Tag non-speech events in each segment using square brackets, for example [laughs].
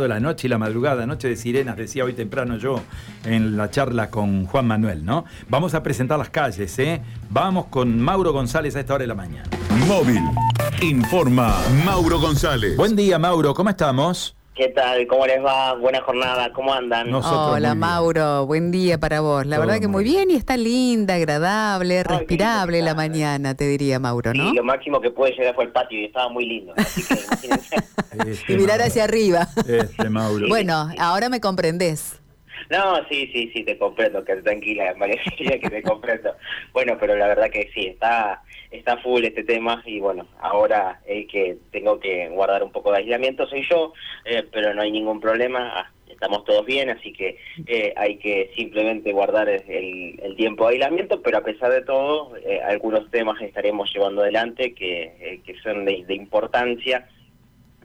de la noche y la madrugada, noche de sirenas, decía hoy temprano yo en la charla con Juan Manuel, ¿no? Vamos a presentar las calles, ¿eh? Vamos con Mauro González a esta hora de la mañana. Móvil. Informa Mauro González. Buen día, Mauro, ¿cómo estamos? ¿Qué tal? ¿Cómo les va? Buena jornada, ¿cómo andan? Nosotros Hola. Mauro, buen día para vos. La Todo verdad que muy bien y está linda, agradable, respirable la mañana, te diría Mauro, ¿no? Sí, lo máximo que pude llegar fue el patio y estaba muy lindo. Así que [laughs] imagínense. Este, Y mirar Mauro. hacia arriba. Este, Mauro. Bueno, ahora me comprendés. No, sí, sí, sí, te comprendo, que tranquila, [laughs] María que te comprendo. Bueno, pero la verdad que sí, está está full este tema y bueno, ahora el que tengo que guardar un poco de aislamiento soy yo, eh, pero no hay ningún problema, ah, estamos todos bien, así que eh, hay que simplemente guardar el, el tiempo de aislamiento, pero a pesar de todo, eh, algunos temas estaremos llevando adelante que, eh, que son de importancia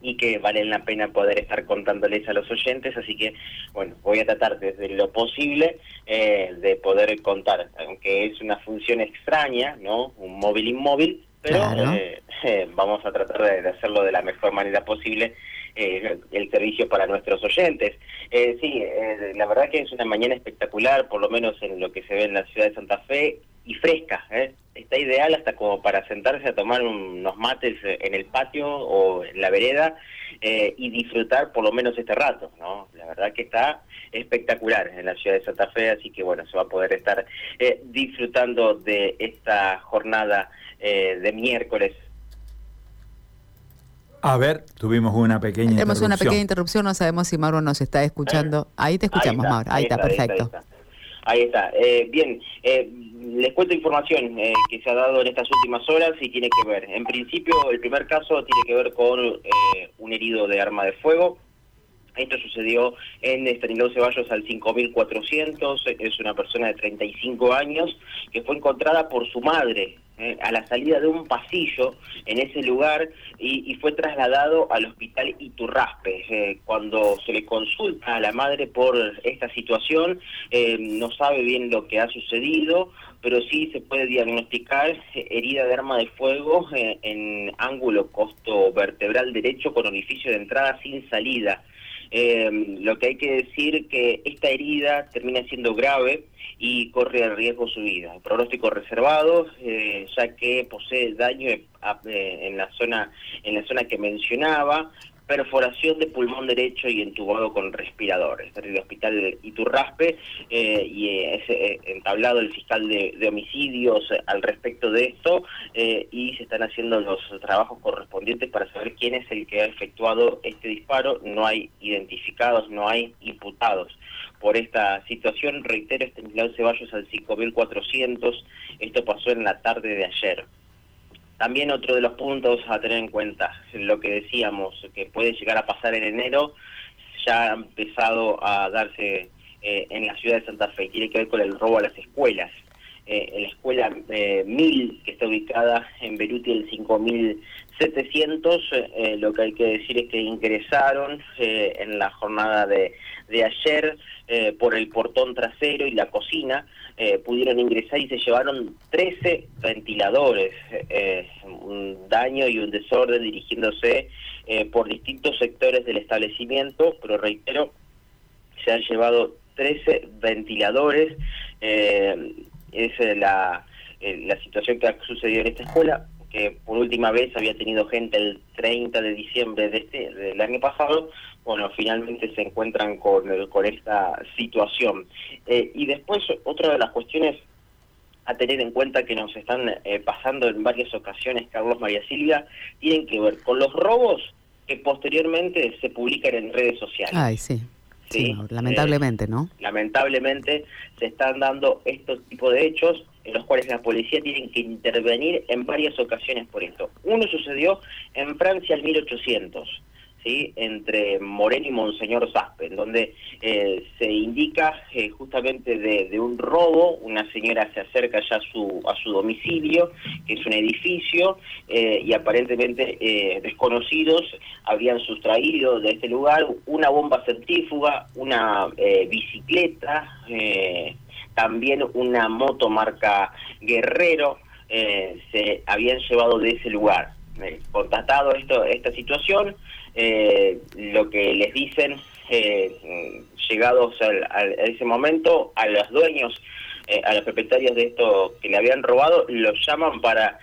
y que valen la pena poder estar contándoles a los oyentes, así que, bueno, voy a tratar desde lo posible eh, de poder contar, aunque es una función extraña, ¿no? Un móvil inmóvil, pero Claro. eh, eh, vamos a tratar de, de hacerlo de la mejor manera posible eh, el servicio para nuestros oyentes. Eh, sí, eh, la verdad que es una mañana espectacular, por lo menos en lo que se ve en la ciudad de Santa Fe, y fresca, ¿eh? Está ideal hasta como para sentarse a tomar un- unos mates eh, en el patio o en la vereda eh, y disfrutar por lo menos este rato, ¿no? La verdad que está espectacular en la ciudad de Santa Fe, así que bueno, se va a poder estar eh, disfrutando de esta jornada eh, de miércoles A ver, tuvimos una pequeña Tenemos una interrupción. pequeña interrupción, no sabemos si Mauro nos está escuchando. Ahí te escuchamos, Ahí está, Mauro. Ahí, está, perfecto. Ahí está. Ahí está. Eh, bien, eh, les cuento información eh, que se ha dado en estas últimas horas y tiene que ver. En principio, el primer caso tiene que ver con eh, un herido de arma de fuego. Esto sucedió en Estanislao Ceballos al 5400. Es una persona de 35 años que fue encontrada por su madre eh, a la salida de un pasillo en ese lugar y, fue trasladado al hospital Iturraspe. Eh, cuando se le consulta a la madre por esta situación, eh, no sabe bien lo que ha sucedido, pero sí se puede diagnosticar herida de arma de fuego en ángulo costo vertebral derecho con orificio de entrada sin salida. Eh, lo que hay que decir que esta herida termina siendo grave y corre el riesgo su vida. Pronóstico reservado, eh, ya que posee daño eh, a- eh, en la zona en la zona que mencionaba, perforación de pulmón derecho y entubado con respiradores. Está el hospital Iturraspe eh, y eh, es eh, entablado el fiscal de, homicidios eh, al respecto de esto y se están haciendo los trabajos correspondientes para saber quién es el que ha efectuado este disparo. No hay identificados, no hay imputados por esta situación. Reitero, Estanislao Ceballos al 5400. Esto pasó en la tarde de ayer. También otro de los puntos a tener en cuenta, lo que decíamos, que puede llegar a pasar en enero, ya ha empezado a darse eh, en la ciudad de Santa Fe, tiene que ver con el robo a las escuelas. Eh, en la escuela eh, 1000, que está ubicada en Beruti el 5700, eh, lo que hay que decir es que ingresaron eh, en la jornada de, ayer eh, por el portón trasero y la cocina, eh, pudieron ingresar y se llevaron 13 ventiladores, eh, un daño y un desorden dirigiéndose eh, por distintos sectores del establecimiento, pero reitero, se han llevado 13 ventiladores, eh, es eh, eh, la situación que ha sucedido en esta escuela, que por última vez había tenido gente el 30 de diciembre de este del año pasado, bueno, finalmente se encuentran con, eh, con esta situación. Eh, y después, otra de las cuestiones a tener en cuenta que nos están eh, pasando en varias ocasiones, Carlos María Silvia, tienen que ver con los robos que posteriormente se publican en redes sociales. Ay, sí. Sí, lamentablemente, ¿no? lamentablemente se están dando estos tipos de hechos en los cuales la policía tiene que intervenir en varias ocasiones por esto. Uno sucedió en Francia al 1800, ¿sí? entre Moreno y Monseñor Saspe, en donde eh, se indica eh, justamente de, un robo, una señora se acerca ya a su, a su domicilio, que es un edificio, eh, y aparentemente eh, desconocidos habrían sustraído de este lugar una bomba centrífuga, una eh, bicicleta, eh, también una moto marca Guerrero, eh, se habían llevado de ese lugar. eh, constatado esto, esta situación, eh, lo que les dicen, eh, llegados al, a ese momento, a los dueños, a los propietarios de esto que le habían robado, los llaman para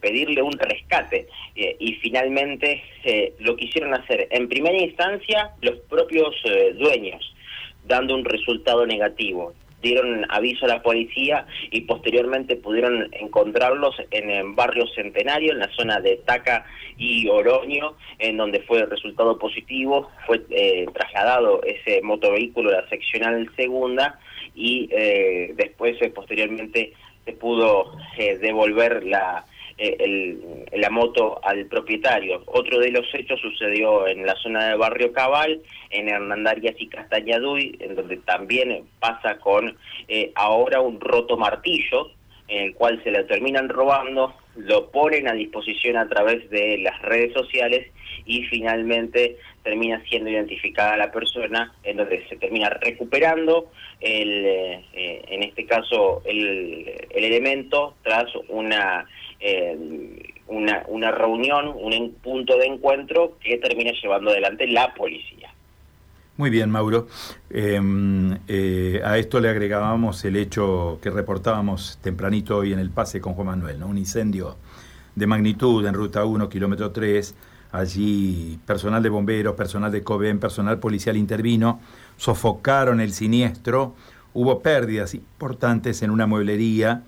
pedirle un rescate. y finalmente lo quisieron hacer en primera instancia los propios dueños, dando un resultado negativo dieron aviso a la policía y posteriormente pudieron encontrarlos en el barrio Centenario, en la zona de Taca y Oroño, en donde fue resultado positivo, fue eh, trasladado ese motovehículo a la seccional segunda y eh, después eh, posteriormente se pudo devolver la eh, la moto al propietario. Otro de los hechos sucedió en la zona del barrio Cabal, en Hernandarias y Castañaduy, en donde también pasa con eh, ahora un roto martillo, en el cual se le terminan robando, lo ponen a disposición a través de las redes sociales y finalmente termina siendo identificada la persona, en donde se termina recuperando el, eh, en este caso el, el elemento tras una una, una reunión, un punto de encuentro que termina llevando adelante la policía. Muy bien, Mauro. Em, eh, a esto le agregábamos el hecho que reportábamos tempranito hoy en el pase con Juan Manuel, ¿no? un incendio de magnitud en Ruta 1, kilómetro 3. Allí personal de bomberos, personal de COBEN, personal policial intervino, sofocaron el siniestro, hubo pérdidas importantes en una mueblería,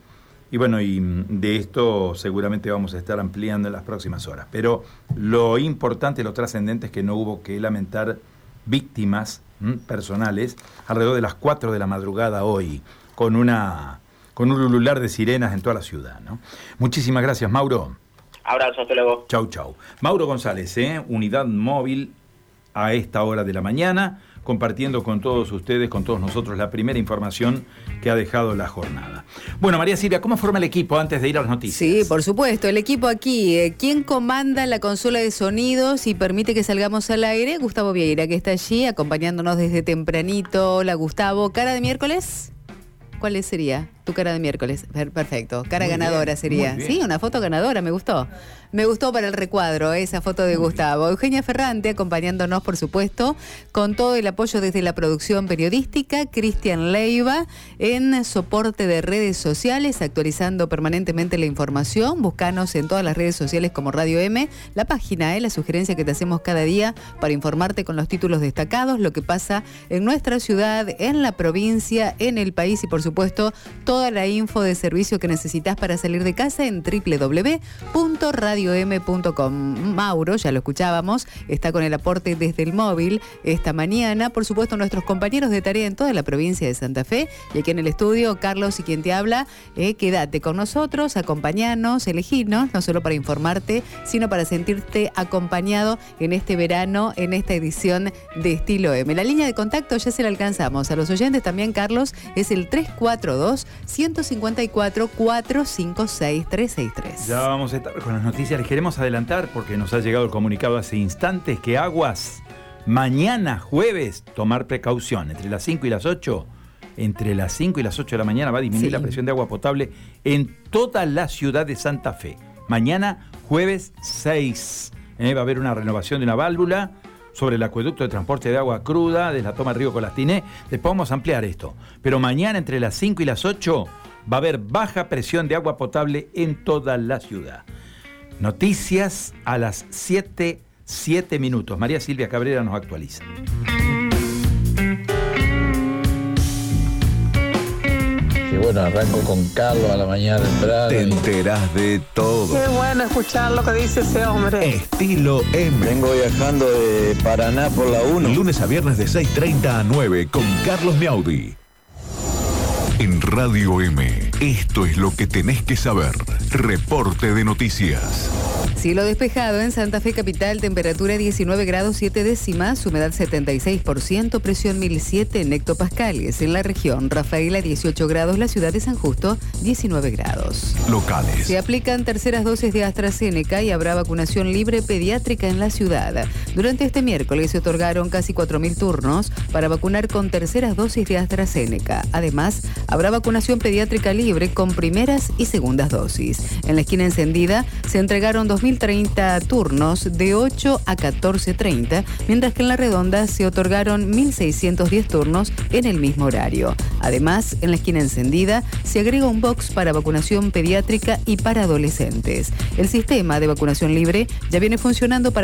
y bueno, y mm, de esto seguramente vamos a estar ampliando en las próximas horas. Pero lo importante, lo trascendente es que no hubo que lamentar víctimas personales alrededor de las 4 de la madrugada hoy, con una con un ulular de sirenas en toda la ciudad. ¿no? Muchísimas gracias, Mauro. Abrazo, hasta luego. Chau, chau. Mauro González, ¿eh? unidad móvil a esta hora de la mañana compartiendo con todos ustedes, con todos nosotros, la primera información que ha dejado la jornada. Bueno, María Silvia, ¿cómo forma el equipo antes de ir a las noticias? Sí, por supuesto, el equipo aquí. Eh, ¿Quién comanda la consola de sonidos y permite que salgamos al aire? Gustavo Vieira, que está allí acompañándonos desde tempranito. Hola, Gustavo. ¿Cara de miércoles? ¿Cuál sería? Tu cara de miércoles. Perfecto. Cara ganadora sería. Sí, una foto ganadora, me gustó. Me gustó para el recuadro esa foto de Gustavo. Eugenia Ferrante acompañándonos, por supuesto, con todo el apoyo desde la producción periodística. Cristian Leiva en soporte de redes sociales, actualizando permanentemente la información. Búscanos en todas las redes sociales como Radio M, la página, eh, la sugerencia que te hacemos cada día para informarte con los títulos destacados, lo que pasa en nuestra ciudad, en la provincia, en el país y, por supuesto, toda la info de servicio que necesitas para salir de casa en www.radio radiom.com. Mauro, ya lo escuchábamos, está con el aporte desde el móvil esta mañana. Por supuesto, nuestros compañeros de tarea en toda la provincia de Santa Fe. Y aquí en el estudio, Carlos y quien te habla, eh, quédate con nosotros, acompañarnos, elegirnos, no solo para informarte, sino para sentirte acompañado en este verano, en esta edición de Estilo M. La línea de contacto ya se la alcanzamos. A los oyentes también, Carlos, es el 342 154 456 363. Ya vamos a estar con las noticias les queremos adelantar porque nos ha llegado el comunicado hace instantes que Aguas mañana jueves tomar precaución entre las 5 y las 8 entre las 5 y las 8 de la mañana va a disminuir la presión de agua potable en toda la ciudad de Santa Fe. Mañana jueves 6 ¿eh? va a haber una renovación de una válvula sobre el acueducto de transporte de agua cruda de la toma Río Colastiné. Después vamos a ampliar esto. Pero mañana entre las 5 y las 8 va a haber baja presión de agua potable en toda la ciudad. Noticias a las 7, 7 minutos. María Silvia Cabrera nos actualiza. Bueno, arranco con Carlos a la mañana temprano. Te enterás de todo. Qué bueno escuchar lo que dice ese hombre. Estilo M. Vengo viajando de Paraná por la 1. Lunes a viernes de 6.30 a 9 con Carlos Miaudi. En Radio M, esto es lo que tenés que saber. Reporte de noticias. Cielo despejado en Santa Fe Capital, temperatura 19 grados 7 décimas, humedad 76%, presión 1007 en hectopascales. En la región, Rafaela 18 grados, la ciudad de San Justo 19 grados. Locales. Se aplican terceras dosis de AstraZeneca y habrá vacunación libre pediátrica en la ciudad. Durante este miércoles se otorgaron casi 4.000 turnos para vacunar con terceras dosis de AstraZeneca. Además, habrá vacunación pediátrica libre con primeras y segundas dosis. En la esquina encendida se entregaron 2.000 2.030 turnos de 8 a 14.30, mientras que en la redonda se otorgaron 1.610 turnos en el mismo horario. Además, en la esquina encendida se agrega un box para vacunación pediátrica y para adolescentes. El sistema de vacunación libre ya viene funcionando para